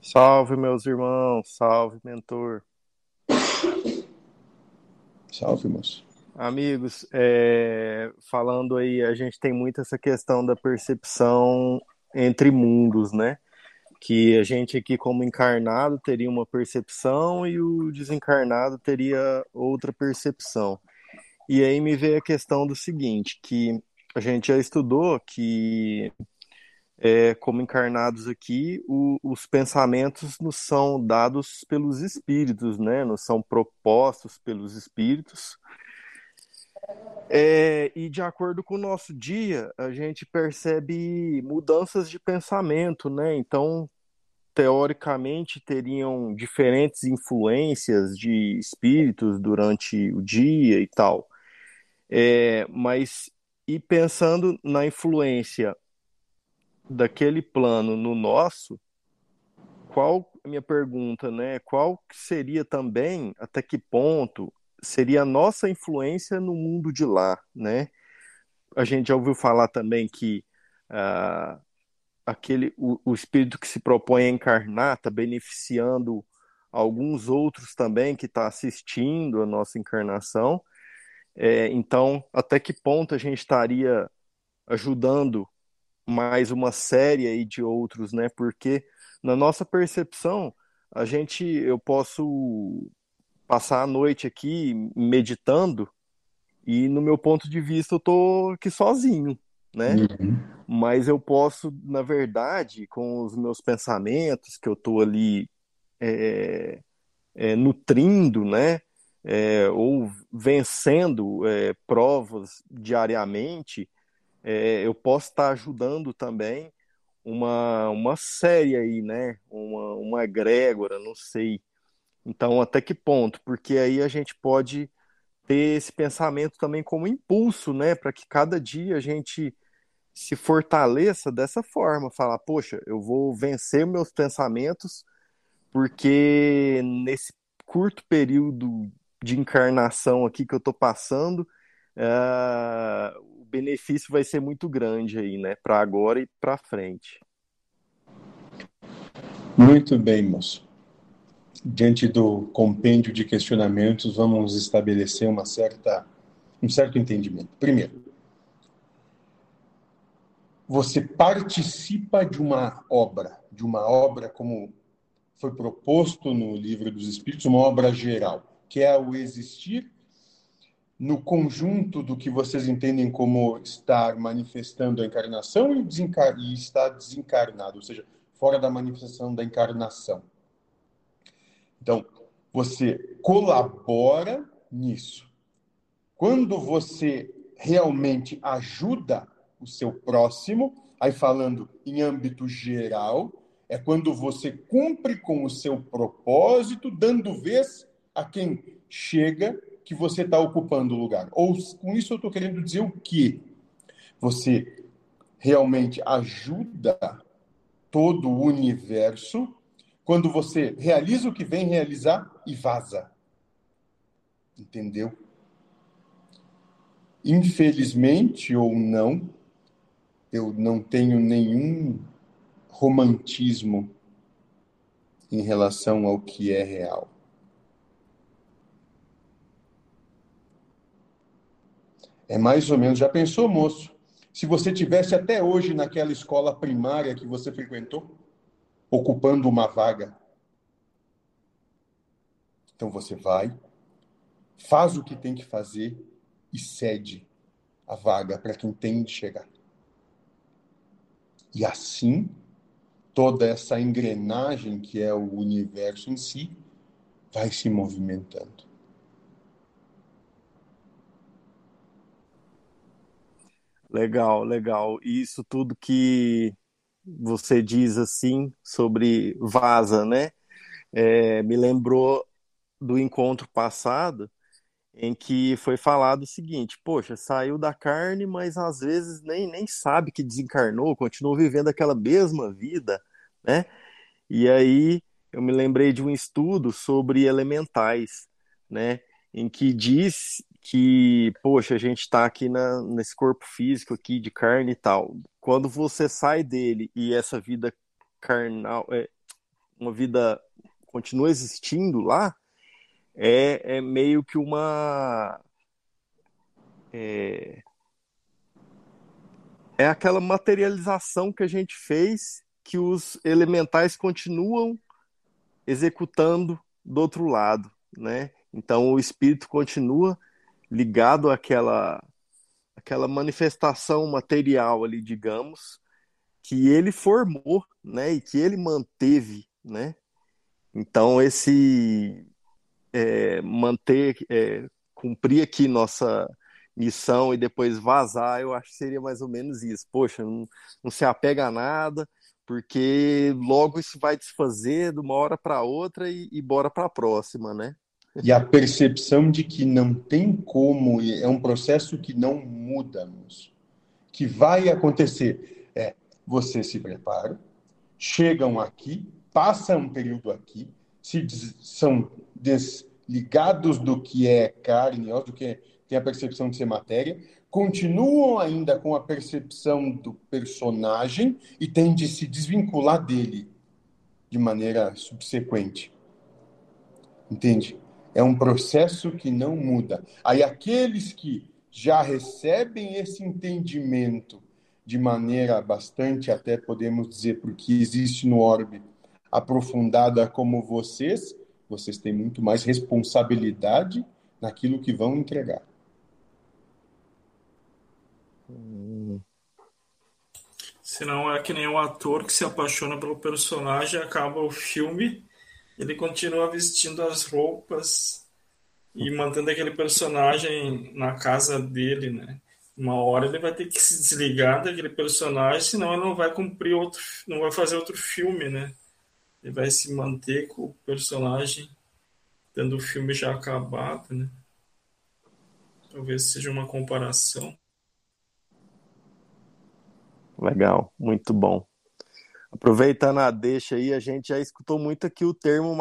Salve, meus irmãos, salve, mentor. Salve, moço. Amigos, é, falando aí, a gente tem muito essa questão da percepção entre mundos, né? Que a gente aqui, como encarnado, teria uma percepção e o desencarnado teria outra percepção. E aí me veio a questão do seguinte, que a gente já estudou que é, como encarnados aqui, o, os pensamentos nos são dados pelos espíritos, né? Nos são propostos pelos espíritos. É, e de acordo com o nosso dia, a gente percebe mudanças de pensamento, né? Então, teoricamente, teriam diferentes influências de espíritos durante o dia e tal. É, mas, e pensando na influência daquele plano no nosso, qual minha pergunta, né? Qual seria também, até que ponto seria a nossa influência no mundo de lá, né? A gente já ouviu falar também que uh, aquele o, o, espírito que se propõe a encarnar está beneficiando alguns outros também que está assistindo a nossa encarnação. É, então, até que ponto a gente estaria ajudando mais uma série aí de outros, né? Porque na nossa percepção, a gente, eu posso passar a noite aqui meditando e no meu ponto de vista eu tô aqui sozinho, né? Uhum. Mas eu posso, na verdade, com os meus pensamentos que eu tô ali é, é, nutrindo, né? É, ou vencendo é, provas diariamente, é, eu posso estar ajudando também uma, uma série aí, né? Uma, uma egrégora, não sei. Então, até que ponto? Porque aí a gente pode ter esse pensamento também como impulso, né? Para que cada dia a gente se fortaleça dessa forma, falar, poxa, eu vou vencer meus pensamentos, porque nesse curto período de encarnação aqui que eu estou passando, uh, benefício vai ser muito grande aí, né? Para agora e para frente. Muito bem, moço. Diante do compêndio de questionamentos, vamos estabelecer uma certa, um certo entendimento. Primeiro, você participa de uma obra, de uma obra como foi proposto no Livro dos Espíritos, uma obra geral, que é o existir no conjunto do que vocês entendem como estar manifestando a encarnação e, desencar e estar desencarnado, ou seja, fora da manifestação da encarnação. Então, você colabora nisso. Quando você realmente ajuda o seu próximo, aí falando em âmbito geral, é quando você cumpre com o seu propósito, dando vez a quem chega que você está ocupando o lugar. Ou com isso eu estou querendo dizer o quê? Você realmente ajuda todo o universo quando você realiza o que vem realizar e vaza. Entendeu? Infelizmente ou não, eu não tenho nenhum romantismo em relação ao que é real. É mais ou menos. Já pensou, moço? Se você tivesse até hoje naquela escola primária que você frequentou, ocupando uma vaga. Então você vai, faz o que tem que fazer e cede a vaga para quem tem de chegar. E assim, toda essa engrenagem que é o universo em si vai se movimentando. Legal, legal. Isso tudo que você diz assim sobre vaza, né? É, me lembrou do encontro passado em que foi falado o seguinte: poxa, saiu da carne, mas às vezes nem, nem sabe que desencarnou, continuou vivendo aquela mesma vida, né? E aí eu me lembrei de um estudo sobre elementais, né? Em que diz que, poxa, a gente está aqui na, nesse corpo físico aqui de carne e tal. Quando você sai dele e essa vida carnal, é, uma vida continua existindo lá, é, é meio que uma. É, é aquela materialização que a gente fez que os elementais continuam executando do outro lado, né? Então o espírito continua ligado àquela aquela manifestação material ali, digamos, que ele formou, né, e que ele manteve, né? Então esse é, manter, é, cumprir aqui nossa missão e depois vazar, eu acho que seria mais ou menos isso. Poxa, não, não se apega a nada, porque logo isso vai desfazer de uma hora para outra e, e bora para a próxima, né? E a percepção de que não tem como, é um processo que não muda, que vai acontecer. É, você se prepara, chegam aqui, passam um período aqui, se são desligados do que é carne, do que tem a percepção de ser matéria, continuam ainda com a percepção do personagem e têm de se desvincular dele de maneira subsequente. Entende? É um processo que não muda. Aí aqueles que já recebem esse entendimento de maneira bastante, até podemos dizer, porque existe no orbe, aprofundada como vocês, vocês têm muito mais responsabilidade naquilo que vão entregar. Senão é que nem um ator que se apaixona pelo personagem, acaba o filme, ele continua vestindo as roupas e mantendo aquele personagem na casa dele, né? Uma hora ele vai ter que se desligar daquele personagem, senão ele não vai cumprir outro, não vai fazer outro filme, né? Ele vai se manter com o personagem, tendo o filme já acabado, né? Talvez seja uma comparação. Legal, muito bom. Aproveitando a deixa aí, a gente já escutou muito aqui o termo